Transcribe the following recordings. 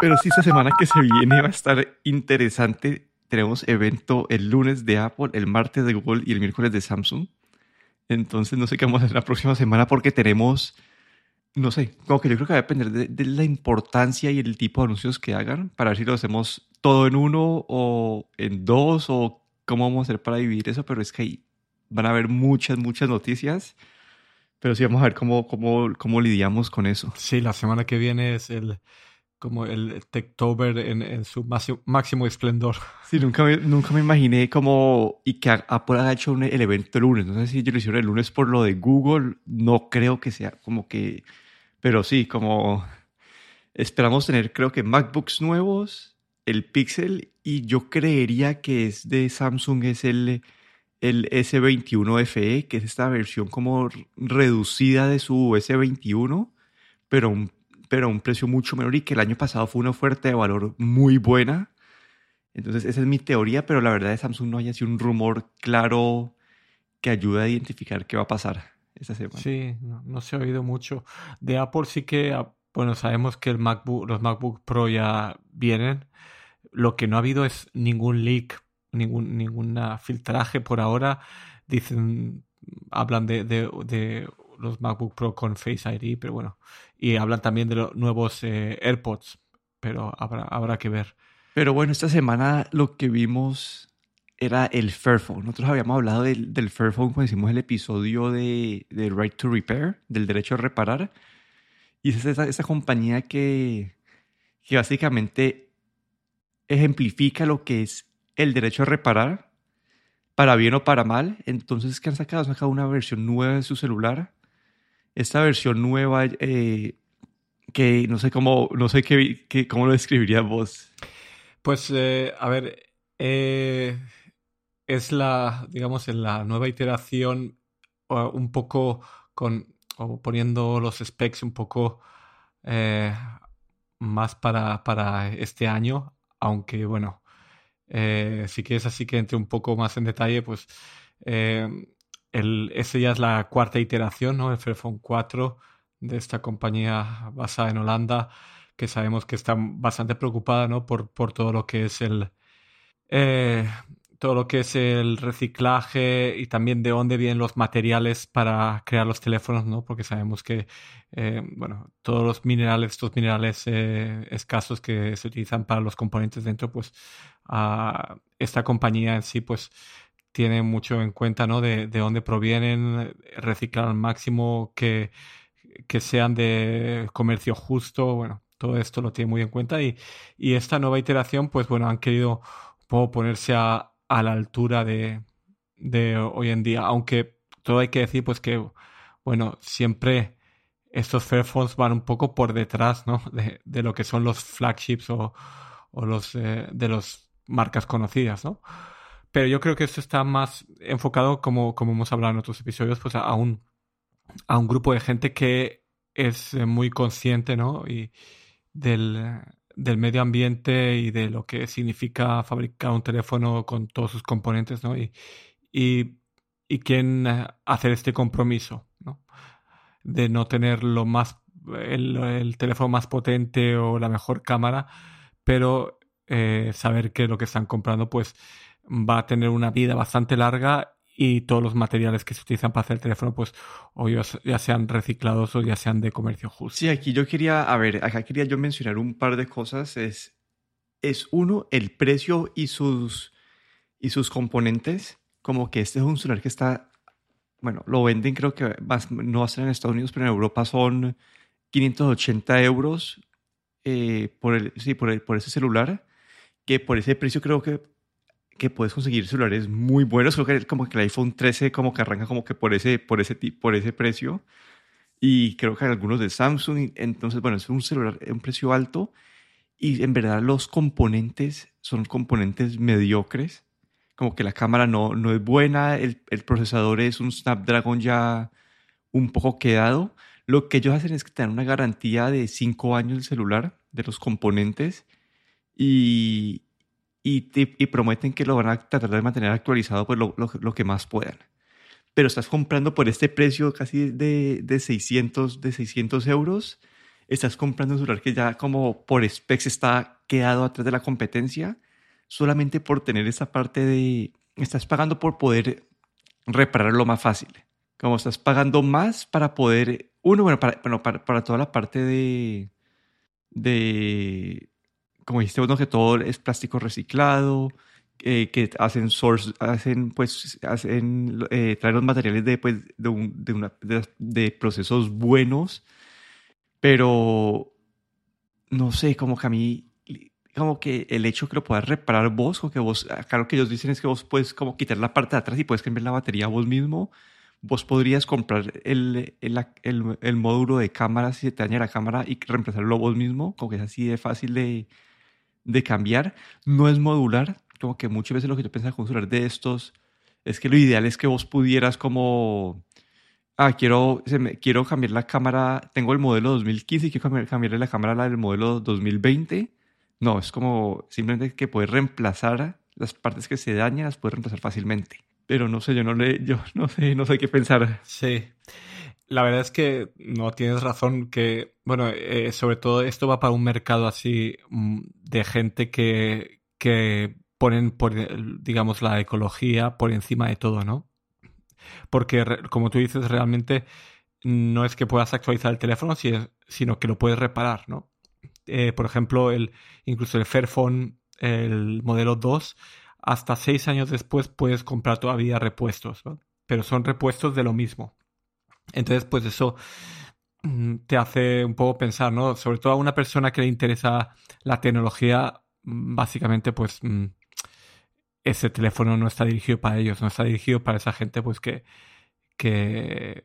Pero sí, esta semana que se viene va a estar interesante. Tenemos evento el lunes de Apple, el martes de Google y el miércoles de Samsung. Entonces no sé qué vamos a hacer la próxima semana porque tenemos, no sé, como que yo creo que va a depender de, la importancia y el tipo de anuncios que hagan para ver si lo hacemos todo en uno o en dos o cómo vamos a hacer para dividir eso, pero es que ahí van a haber muchas, muchas noticias. Pero sí, vamos a ver cómo, cómo, cómo lidiamos con eso. Sí, la semana que viene es el como el Techtober en, su máximo, máximo esplendor. Sí, nunca me, nunca me imaginé como... Y que Apple haya hecho un, el evento el lunes. No sé si ellos lo hicieron el lunes por lo de Google. No creo que sea como que... Pero sí, como... Esperamos tener creo que MacBooks nuevos, el Pixel y yo creería que es de Samsung es el el S21 FE, que es esta versión como reducida de su S21, pero un, pero a un precio mucho menor y que el año pasado fue una oferta de valor muy buena. Entonces esa es mi teoría, pero la verdad de Samsung no hay así un rumor claro que ayude a identificar qué va a pasar esta semana. Sí, no, se ha oído mucho. De Apple sí que, ah, bueno, sabemos que los MacBook Pro ya vienen. Lo que no ha habido es ningún leak ningún ninguna filtraje por ahora. Dicen, hablan de, los MacBook Pro con Face ID, pero bueno, y hablan también de los nuevos eh, AirPods, pero habrá, habrá que ver. Pero bueno, esta semana lo que vimos era el Fairphone. Nosotros habíamos hablado del, del Fairphone cuando hicimos el episodio de, de Right to Repair, del derecho a reparar. Y es esa, esa compañía que, que básicamente ejemplifica lo que es el derecho a reparar, para bien o para mal. Entonces, ¿qué han sacado? Han sacado una versión nueva de su celular. Esta versión nueva, eh, que no sé cómo, no sé qué, cómo lo describirías vos. Pues, eh, a ver, eh, es la, digamos, en la nueva iteración un poco con, o poniendo los specs un poco más para, para este año, aunque bueno, si quieres así que entre un poco más en detalle, pues el, ese ya es la cuarta iteración, ¿no? El Fairphone 4 de esta compañía basada en Holanda, que sabemos que está bastante preocupada, ¿no? Por, por todo lo que es el... Eh, todo lo que es el reciclaje y también de dónde vienen los materiales para crear los teléfonos, ¿no? Porque sabemos que, eh, bueno, todos los minerales, estos minerales eh, escasos que se utilizan para los componentes dentro, pues uh, esta compañía en sí, pues tiene mucho en cuenta, ¿no? De, de dónde provienen, reciclar al máximo, que, que sean de comercio justo, bueno, todo esto lo tiene muy en cuenta y, y esta nueva iteración, pues bueno, han querido ponerse a, a la altura de, de hoy en día. Aunque todo hay que decir, pues que, bueno, siempre estos Fairphones van un poco por detrás, ¿no? De, de lo que son los flagships o, o los eh, de las marcas conocidas, ¿no? Pero yo creo que esto está más enfocado, como, hemos hablado en otros episodios, pues a un, grupo de gente que es eh, muy consciente, ¿no? Y del, medio ambiente y de lo que significa fabricar un teléfono con todos sus componentes, ¿no? Y, y, y eh, hacer este compromiso, ¿no? De no tener lo más, el, el teléfono más potente o la mejor cámara, pero eh, saber que lo que están comprando, pues, va a tener una vida bastante larga y todos los materiales que se utilizan para hacer el teléfono, pues o ya sean reciclados o ya sean de comercio justo. Sí, aquí yo quería, a ver, acá quería yo mencionar un par de cosas. Es, es uno, el precio y sus, y sus componentes. Como que este es un celular que está, bueno, lo venden creo que más, no va a ser en Estados Unidos, pero en Europa son 580 euros eh, por, el, sí, por, el, por ese celular, que por ese precio creo que que puedes conseguir celulares muy buenos. Creo que como que el iPhone 13 como que arranca como que por ese, por ese, por ese precio. Y creo que algunos de Samsung. Entonces, bueno, es un celular a un precio alto. Y en verdad los componentes son componentes mediocres. Como que la cámara no, no es buena, el, el procesador es un Snapdragon ya un poco quedado. Lo que ellos hacen es que te dan una garantía de 5 años del celular, de los componentes. Y, y, y, prometen que lo van a tratar de mantener actualizado pues lo, lo, lo, que más puedan. Pero estás comprando por este precio casi de, de, 600, de 600 euros. estás comprando un celular que ya como por specs está quedado atrás de la competencia, solamente por tener esa parte de, estás pagando por poder repararlo más fácil. Como estás pagando más para poder, uno, bueno, para, bueno, para, toda la parte de, de, como dijiste, bueno, que todo es plástico reciclado, eh, que hacen source, hacen, pues, hacen, eh, traen los materiales de, pues, de, un, de, una, de, procesos buenos, pero no sé, como que a mí, como que el hecho que lo puedas reparar vos, o que vos, acá lo que ellos dicen es que vos puedes como quitar la parte de atrás y puedes cambiar la batería vos mismo, vos podrías comprar el, el, el, el módulo de cámara si se te daña la cámara y reemplazarlo vos mismo, como que es así de fácil de, de cambiar. No es modular, como que muchas veces lo que yo pensaba con celular de estos es que lo ideal es que vos pudieras como, ah, quiero, quiero cambiar la cámara, tengo el modelo 2015 y quiero cambiar, cambiarle la cámara a la del modelo 2020. No, es como simplemente que puedes reemplazar las partes que se dañan, las puedes reemplazar fácilmente. Pero no sé, yo no le, yo no sé, no sé qué pensar. Sí. La verdad es que no tienes razón que, bueno, eh, sobre todo esto va para un mercado así mm, de gente que, que ponen, por, digamos, la ecología por encima de todo, ¿no? Porque, como tú dices, realmente no es que puedas actualizar el teléfono, sino que lo puedes reparar, ¿no? Eh, por ejemplo, el, incluso el Fairphone, el modelo 2, hasta seis años después puedes comprar todavía repuestos, ¿no? pero son repuestos de lo mismo. Entonces, pues eso mm, te hace un poco pensar, ¿no? Sobre todo a una persona que le interesa la tecnología, mm, básicamente, pues mm, ese teléfono no está dirigido para ellos, no está dirigido para esa gente pues que, que,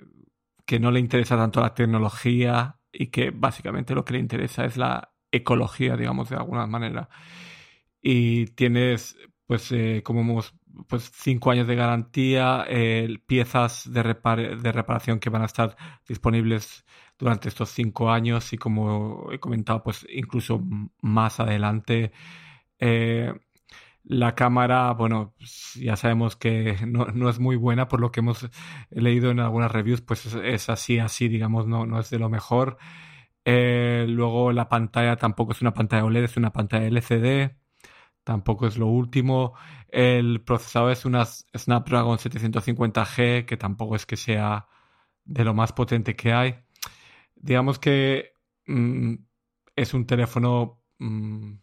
que no le interesa tanto la tecnología y que básicamente lo que le interesa es la ecología, digamos, de alguna manera. Y tienes, pues, eh, como hemos, pues, cinco años de garantía, eh, piezas de, de reparación que van a estar disponibles durante estos cinco años y como he comentado, pues, incluso más adelante. Eh, la cámara, bueno, pues, ya sabemos que no, es muy buena por lo que hemos leído en algunas reviews, pues es, así, así, digamos, no, no es de lo mejor. Eh, luego la pantalla tampoco es una pantalla OLED, es una pantalla LCD, tampoco es lo último. El procesador es una Snapdragon 750G, que tampoco es que sea de lo más potente que hay. Digamos que mm, es un teléfono... Mm,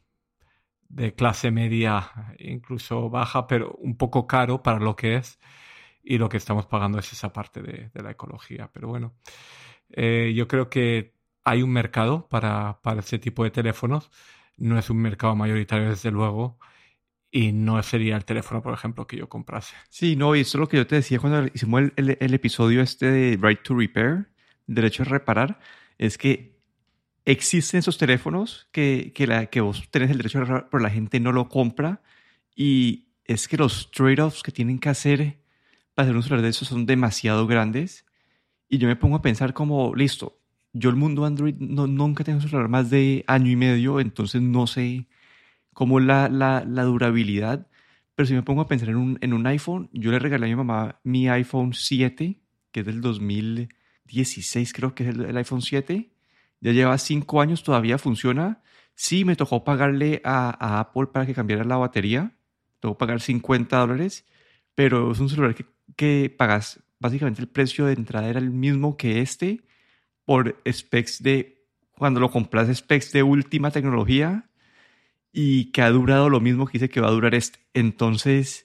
de clase media, incluso baja, pero un poco caro para lo que es. Y lo que estamos pagando es esa parte de, la ecología. Pero bueno, eh, yo creo que hay un mercado para, para ese tipo de teléfonos. No es un mercado mayoritario, desde luego. Y no sería el teléfono, por ejemplo, que yo comprase. Sí, no, y eso es lo que yo te decía cuando hicimos el, el episodio este de Right to Repair, derecho a reparar, es que existen esos teléfonos que, que, la, que vos tenés el derecho a agarrar, pero la gente no lo compra. Y es que los trade-offs que tienen que hacer para hacer un celular de esos son demasiado grandes. Y yo me pongo a pensar como, listo, yo el mundo Android no, nunca tengo un celular más de año y medio, entonces no sé cómo la, la, la durabilidad. Pero si me pongo a pensar en un, en un iPhone, yo le regalé a mi mamá mi iPhone 7, que es del 2016, creo que es el, el iPhone 7 ya lleva cinco años, todavía funciona. Sí, me tocó pagarle a, Apple para que cambiara la batería. Tengo que pagar 50 dólares, pero es un celular que, que pagas básicamente el precio de entrada era el mismo que este por specs de, cuando lo compras, specs de última tecnología y que ha durado lo mismo que dice que va a durar este. Entonces,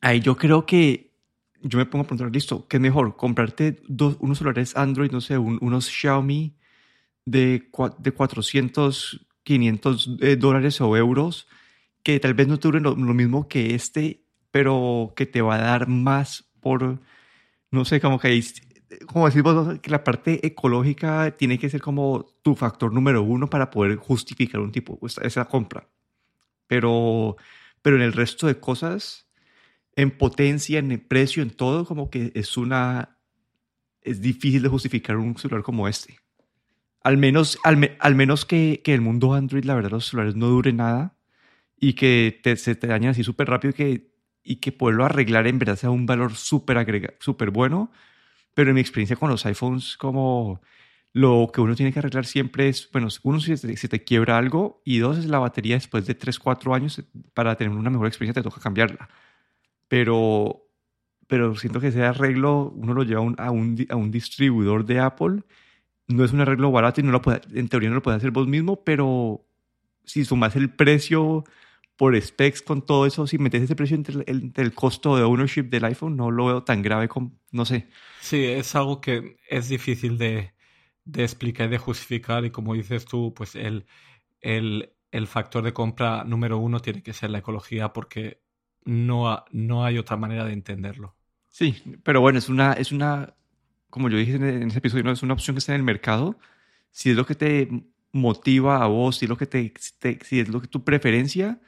ahí yo creo que yo me pongo a preguntar, listo, ¿qué es mejor? ¿Comprarte dos, unos celulares Android, no sé, unos Xiaomi de, de 400, 500 eh, dólares o euros que tal vez no te duren lo, mismo que este, pero que te va a dar más por, no sé, como que, como decimos, que la parte ecológica tiene que ser como tu factor número uno para poder justificar un tipo, esa compra. Pero, pero en el resto de cosas, en potencia, en el precio, en todo, como que es una, es difícil de justificar un celular como este. Al menos, al, menos que, que, el mundo Android, la verdad, los celulares no dure nada y que se te dañen así súper rápido y que, y que poderlo arreglar en verdad sea un valor súper súper bueno. Pero en mi experiencia con los iPhones, como Lo que uno tiene que arreglar siempre es, bueno, uno si te, si te quiebra algo y dos es la batería después de 3, 4 años para tener una mejor experiencia te toca cambiarla. Pero, pero siento que ese arreglo uno lo lleva a un, a un, a un distribuidor de Apple. No es un arreglo barato y no lo puede, en teoría no lo puedes hacer vos mismo, pero si sumas el precio por specs con todo eso, si metes ese precio entre el, entre el, costo de ownership del iPhone, no lo veo tan grave como, no sé. Sí, es algo que es difícil de, de explicar y de justificar y como dices tú, pues el, el, el, factor de compra número uno tiene que ser la ecología porque no, no hay otra manera de entenderlo. Sí, pero bueno, es una, es una, como yo dije en ese episodio, no es una opción que está en el mercado. Si es lo que te motiva a vos, si es lo que te, te si es lo que tu preferencia,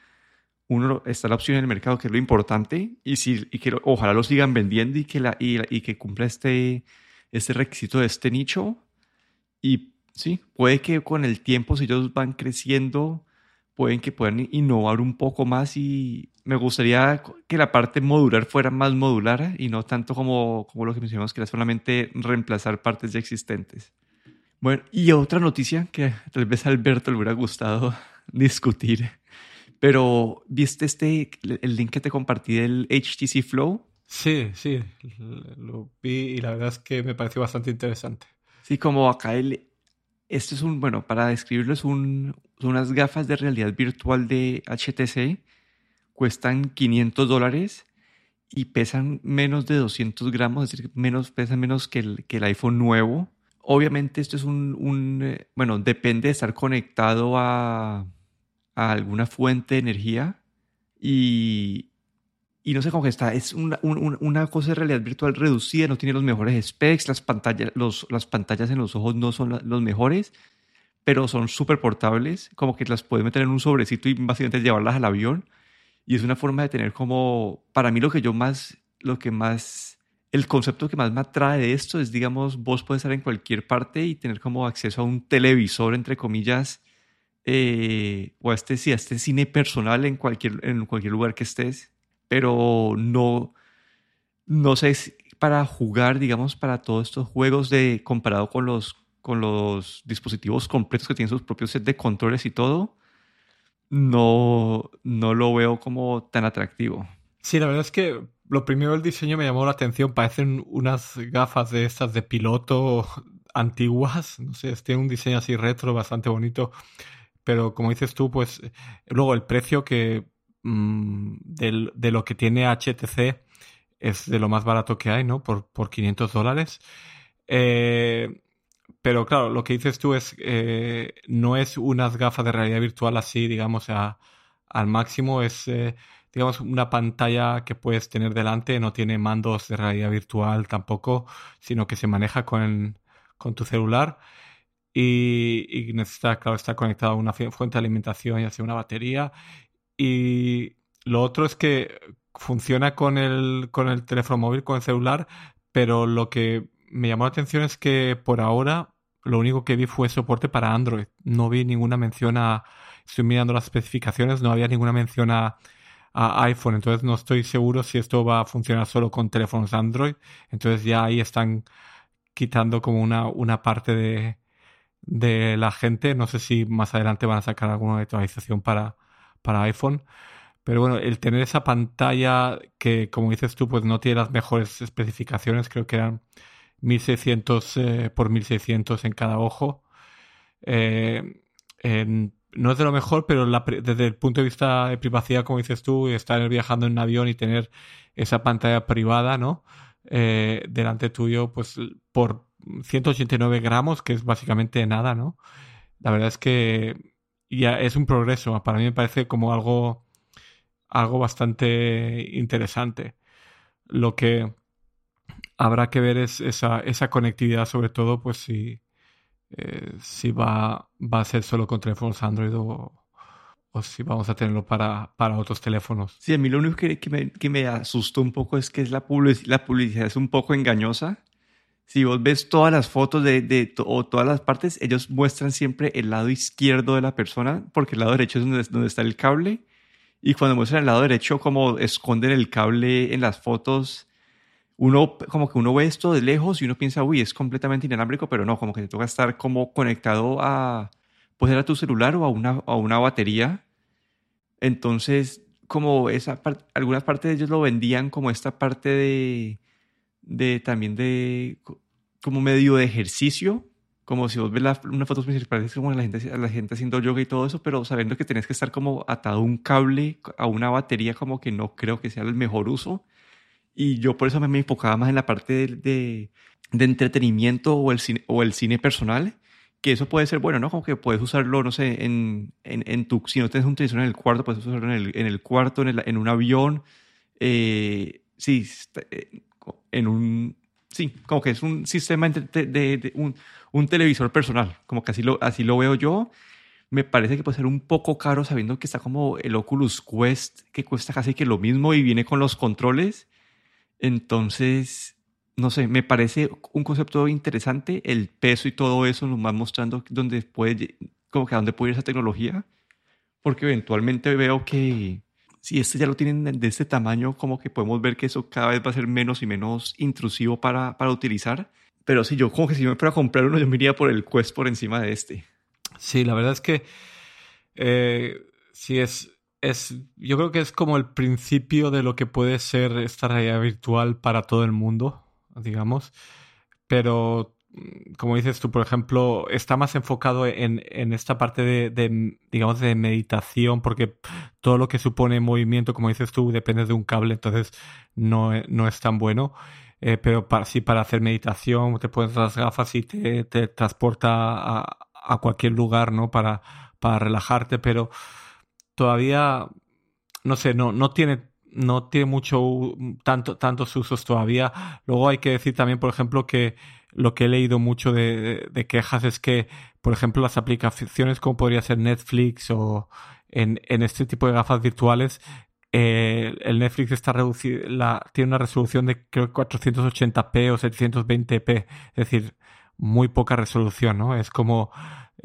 uno está la opción en el mercado que es lo importante y si y que ojalá lo sigan vendiendo y que la y, que cumpla este este requisito de este nicho y sí, puede que con el tiempo, si ellos van creciendo, pueden que puedan innovar un poco más y me gustaría que la parte modular fuera más modular y no tanto como, como lo que mencionamos, que era solamente reemplazar partes ya existentes. Bueno, y otra noticia que tal vez a Alberto le hubiera gustado discutir, pero ¿viste este, el link que te compartí del HTC Flow? Sí, sí, lo vi y la verdad es que me pareció bastante interesante. Sí, como acá el, esto es un, bueno, para describirlo es un, unas gafas de realidad virtual de HTC, cuestan 500 dólares y pesan menos de 200 gramos, es decir, menos, pesan menos que el, que el iPhone nuevo. Obviamente esto es un, un, eh, bueno, depende de estar conectado a, a alguna fuente de energía y, y no sé cómo que está, es una, una, una, cosa de realidad virtual reducida, no tiene los mejores specs, las pantallas, los, las pantallas en los ojos no son los mejores, pero son súper portables, como que las puedes meter en un sobrecito y básicamente llevarlas al avión. Y es una forma de tener como, para mí lo que yo más, lo que más, el concepto que más me atrae de esto es, digamos, vos puedes estar en cualquier parte y tener como acceso a un televisor, entre comillas, eh, o a este, sí, a este cine personal en cualquier, en cualquier lugar que estés pero no, no sé, para jugar, digamos, para todos estos juegos de comparado con los, con los dispositivos completos que tienen sus propios set de controles y todo, no, no lo veo como tan atractivo. Sí, la verdad es que lo primero el diseño me llamó la atención. Parecen unas gafas de estas de piloto antiguas. No sé, tiene un diseño así retro bastante bonito. Pero como dices tú, pues luego el precio que mmm, de, de, lo que tiene HTC es de lo más barato que hay, ¿no? Por, por 500 dólares. Eh, pero claro, lo que dices tú es, eh, no es unas gafas de realidad virtual así, digamos, a, al máximo, es, eh, digamos, una pantalla que puedes tener delante, no tiene mandos de realidad virtual tampoco, sino que se maneja con, con tu celular y, y necesita, claro, estar conectado a una fuente de alimentación y hacia una batería y lo otro es que funciona con el, con el teléfono móvil, con el celular, pero lo que me llamó la atención es que por ahora lo único que vi fue soporte para Android. No vi ninguna mención a... Estoy mirando las especificaciones, no había ninguna mención a, a iPhone, entonces no estoy seguro si esto va a funcionar solo con teléfonos Android. Entonces ya ahí están quitando como una, una parte de, de la gente. No sé si más adelante van a sacar alguna actualización para, para iPhone. Pero bueno, el tener esa pantalla que, como dices tú, pues no tiene las mejores especificaciones, creo que eran 1600 eh, por 1600 en cada ojo. Eh, no es de lo mejor, pero desde el punto de vista de privacidad, como dices tú, estar viajando en un avión y tener esa pantalla privada, ¿no? Eh, delante tuyo, pues por 189 gramos, que es básicamente nada, ¿no? La verdad es que ya es un progreso. Para mí me parece como algo, algo bastante interesante. Lo que habrá que ver es esa, esa conectividad, sobre todo, pues si, eh, si va, va a ser solo con teléfonos Android o, si vamos a tenerlo para, para otros teléfonos. Sí, a mí lo único que, que, me, que me asustó un poco es que es la, public la publicidad es un poco engañosa si vos ves todas las fotos de, de o todas las partes, ellos muestran siempre el lado izquierdo de la persona, porque el lado derecho es donde, donde está el cable. Y cuando muestran el lado derecho, como esconden el cable en las fotos, uno como que uno ve esto de lejos y uno piensa, uy, es completamente inalámbrico, pero no, como que te toca estar como conectado a, pues a tu celular o a una, a una batería. Entonces, como esa parte, algunas partes de ellos lo vendían como esta parte de, de también de, como medio de ejercicio, como si vos ves la, una foto parece como la gente, la gente haciendo yoga y todo eso, pero sabiendo que tenés que estar como atado a un cable, a una batería, como que no creo que sea el mejor uso. Y yo por eso me, enfocaba más en la parte de, de, de, entretenimiento o el, cine, o el cine personal, que eso puede ser bueno, ¿no? Como que puedes usarlo, no sé, en, en, en tu, si no tienes un televisor en el cuarto, puedes usarlo en el, en el cuarto, en, el, en un avión, eh, sí, eh, en un, sí, como que es un sistema de, de, de un, un televisor personal, como que así lo, así lo veo yo. Me parece que puede ser un poco caro sabiendo que está como el Oculus Quest, que cuesta casi que lo mismo y viene con los controles. Entonces, no sé, me parece un concepto interesante, el peso y todo eso nos va mostrando dónde puede, como que a dónde puede ir esa tecnología, porque eventualmente veo que si este ya lo tienen de este tamaño, como que podemos ver que eso cada vez va a ser menos y menos intrusivo para, para utilizar pero sí, yo como que si yo me fuera a comprar uno, yo me iría por el Quest por encima de este. Sí, la verdad es que eh, sí es, es, yo creo que es como el principio de lo que puede ser esta realidad virtual para todo el mundo, digamos. Pero, como dices tú, por ejemplo, está más enfocado en, en esta parte de, digamos, de meditación, porque todo lo que supone movimiento, como dices tú, depende de un cable, entonces no, no es tan bueno. Eh, pero para, sí para hacer meditación te pones las gafas y te, te transporta a, a, cualquier lugar, ¿no? Para, para relajarte, pero todavía, no sé, no, no tiene no tiene mucho tanto, tantos usos todavía. Luego hay que decir también, por ejemplo, que lo que he leído mucho de, quejas es que, por ejemplo, las aplicaciones como podría ser Netflix o en, este tipo de gafas virtuales eh, el Netflix está reducido, tiene una resolución de creo 480p o 720p, es decir, muy poca resolución, ¿no? Es como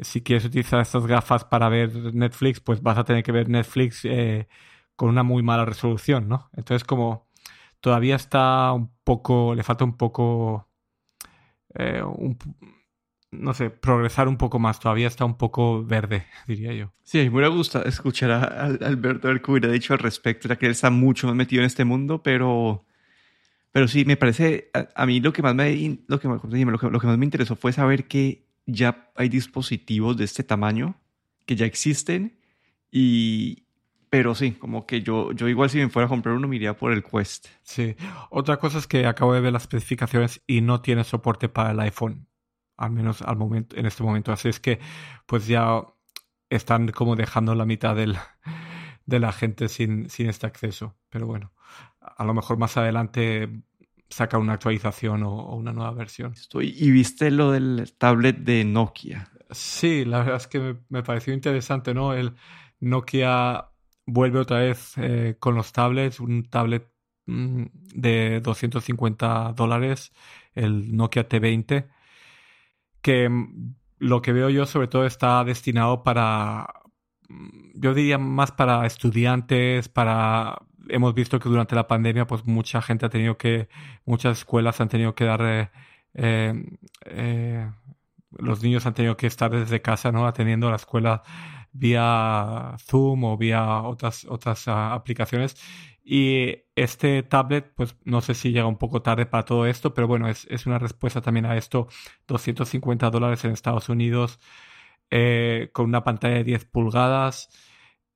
si quieres utilizar estas gafas para ver Netflix, pues vas a tener que ver Netflix eh, con una muy mala resolución, ¿no? Entonces como todavía está un poco, le falta un poco, eh, un, no sé, progresar un poco más. Todavía está un poco verde, diría yo. Sí, me gustado escuchar a, Alberto ver qué hubiera dicho al respecto, ya que él está mucho más metido en este mundo, pero, pero sí, me parece, a, mí lo que, más me, lo, que, lo, que, lo que más me interesó fue saber que ya hay dispositivos de este tamaño, que ya existen, y, pero sí, como que yo, yo igual si me fuera a comprar uno me iría por el Quest. Sí. Otra cosa es que acabo de ver las especificaciones y no tiene soporte para el iPhone al menos al momento, en este momento. Así es que pues ya están como dejando la mitad del, de la gente sin, sin este acceso. Pero bueno, a lo mejor más adelante saca una actualización o, una nueva versión. Estoy, ¿Y viste lo del tablet de Nokia? Sí, la verdad es que me, pareció interesante, ¿no? El Nokia vuelve otra vez eh, con los tablets, un tablet mm, de 250 dólares, el Nokia T20 que mm, lo que veo yo sobre todo está destinado para, mm, yo diría más para estudiantes, para... Hemos visto que durante la pandemia pues mucha gente ha tenido que, muchas escuelas han tenido que dar, eh, eh, los niños han tenido que estar desde casa, ¿no? Atendiendo a la escuela vía Zoom o vía otras, otras uh, aplicaciones y este tablet, pues no sé si llega un poco tarde para todo esto, pero bueno, es, es una respuesta también a esto. 250 dólares en Estados Unidos, eh, con una pantalla de 10 pulgadas.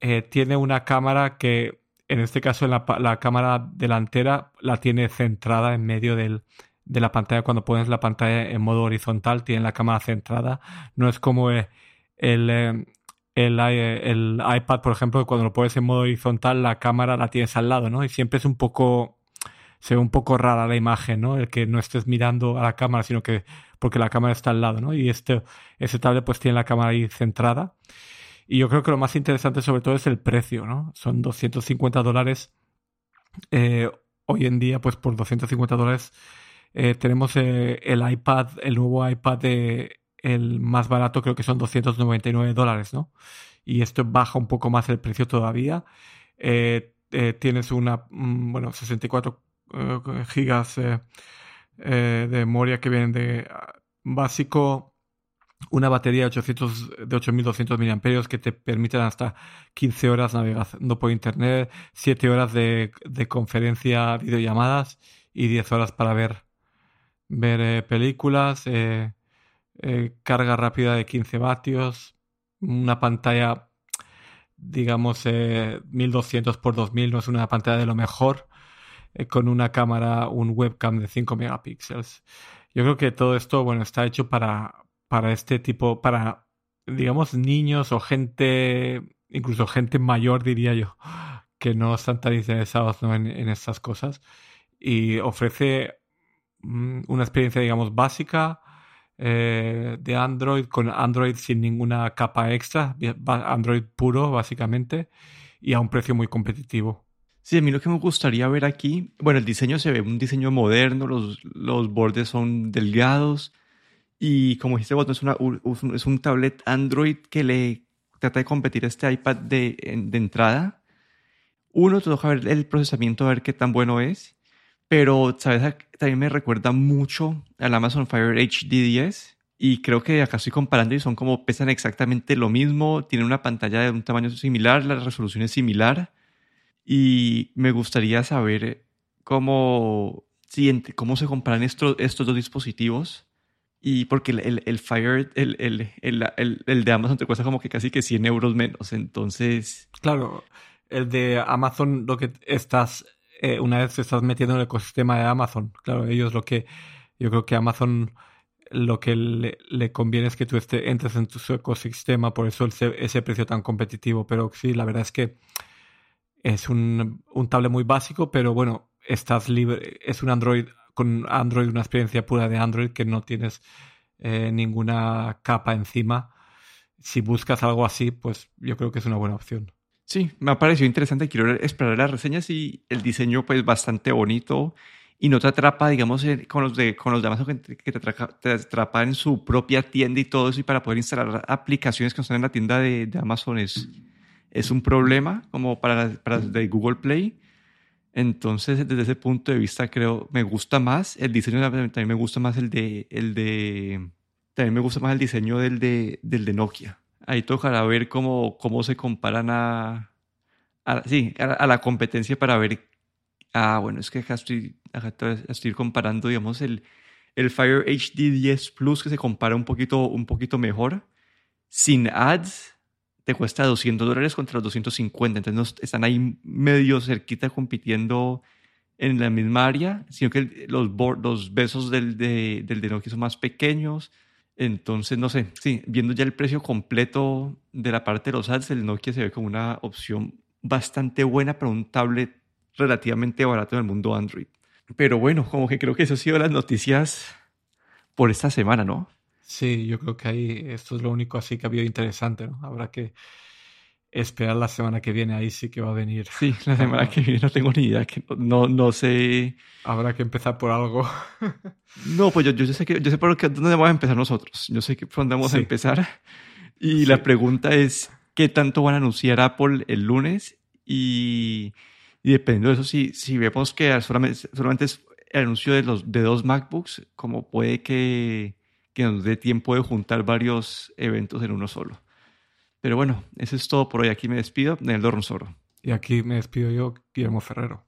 Eh, tiene una cámara que, en este caso, la, la, cámara delantera la tiene centrada en medio del, de la pantalla. Cuando pones la pantalla en modo horizontal, tiene la cámara centrada. No es como el, el, el, el, iPad, por ejemplo, cuando lo pones en modo horizontal, la cámara la tienes al lado, ¿no? Y siempre es un poco, se ve un poco rara la imagen, ¿no? El que no estés mirando a la cámara, sino que porque la cámara está al lado, ¿no? Y este, ese tablet pues tiene la cámara ahí centrada. Y yo creo que lo más interesante sobre todo es el precio, ¿no? Son 250 dólares. Eh, hoy en día, pues por 250 dólares eh, tenemos eh, el iPad, el nuevo iPad de el más barato creo que son 299 dólares, ¿no? Y esto baja un poco más el precio todavía. Eh, tienes una, mm, bueno, 64 gigas de memoria que vienen de básico una batería de, 800, de 8200 mAh que te permiten hasta 15 horas navegando por internet, 7 horas de, de conferencia, videollamadas y 10 horas para ver, ver eh, películas, eh, eh, carga rápida de 15 vatios, una pantalla, digamos, 1200 x 2000, no es una pantalla de lo mejor, con una cámara, un webcam de 5 megapíxeles. Yo creo que todo esto, bueno, está hecho para, para este tipo, para, digamos, niños o gente, incluso gente mayor, diría yo, que no están tan interesados en, estas cosas. Y ofrece una experiencia, digamos, básica eh, de Android, con Android sin ninguna capa extra, Android puro, básicamente, y a un precio muy competitivo. Sí, a mí lo que me gustaría ver aquí, bueno, el diseño se ve un diseño moderno, los, los bordes son delgados, y como dijiste vos, es, una, es un tablet Android que le trata de competir a este iPad de, de entrada. Uno, te toca ver el procesamiento, a ver qué tan bueno es. Pero, ¿sabes? También me recuerda mucho al Amazon Fire HD 10. Y creo que acá estoy comparando y son como pesan exactamente lo mismo. Tienen una pantalla de un tamaño similar, la resolución es similar. Y me gustaría saber cómo, cómo se comparan estos, estos dos dispositivos y porque el, el, Fire, el, el, el, de Amazon te cuesta como que casi que 100 euros menos. Entonces. Claro, el de Amazon, lo que estás. Eh, una vez te estás metiendo en el ecosistema de Amazon, claro, ellos lo que. Yo creo que Amazon lo que le, conviene es que tú entres en tu ecosistema, por eso ese precio tan competitivo. Pero sí, la verdad es que es un, un tablet muy básico, pero bueno, estás libre, es un Android con Android, una experiencia pura de Android que no tienes eh, ninguna capa encima. Si buscas algo así, pues yo creo que es una buena opción. Sí, me ha parecido interesante. Quiero esperar las reseñas y el diseño, pues, bastante bonito y no te atrapa, digamos, con los de, con los de Amazon que, te, te, atrapa en su propia tienda y todo eso. Y para poder instalar aplicaciones que están en la tienda de, Amazon es, es un problema, como para, para de Google Play. Entonces, desde ese punto de vista, creo, me gusta más el diseño, también me gusta más el de, el de, también me gusta más el diseño del de, del de Nokia. Ahí tocará ver cómo, cómo se comparan a, sí, a, la competencia para ver, ah, bueno, es que acá estoy, acá estoy comparando, digamos, el, el Fire HD 10 Plus que se compara un poquito, un poquito mejor, sin ads, te cuesta 200 dólares contra los 250. Entonces están ahí medio cerquita compitiendo en la misma área, sino que los, los besos del de, del de Nokia son más pequeños. Entonces, no sé, sí, viendo ya el precio completo de la parte de los ads, el Nokia se ve como una opción bastante buena para un tablet relativamente barato en el mundo Android. Pero bueno, como que creo que eso ha sido las noticias por esta semana, ¿no? Sí, yo creo que ahí esto es lo único así que ha habido interesante, ¿no? Habrá que esperar la semana que viene, ahí sí que va a venir. Sí, la semana que viene no tengo ni idea, que no, no sé. Habrá que empezar por algo. no, pues yo, yo sé que yo sé por dónde vamos a empezar nosotros. Yo sé que por dónde vamos a empezar. Y la pregunta es qué tanto van a anunciar Apple el lunes y, y dependiendo de eso, si, si vemos que solamente, solamente es el anuncio de los de dos MacBooks, como puede que que nos dé tiempo de juntar varios eventos en uno solo. Pero bueno, eso es todo por hoy. Aquí me despido, Nel Dornsoro. Y aquí me despido yo, Guillermo Ferrero.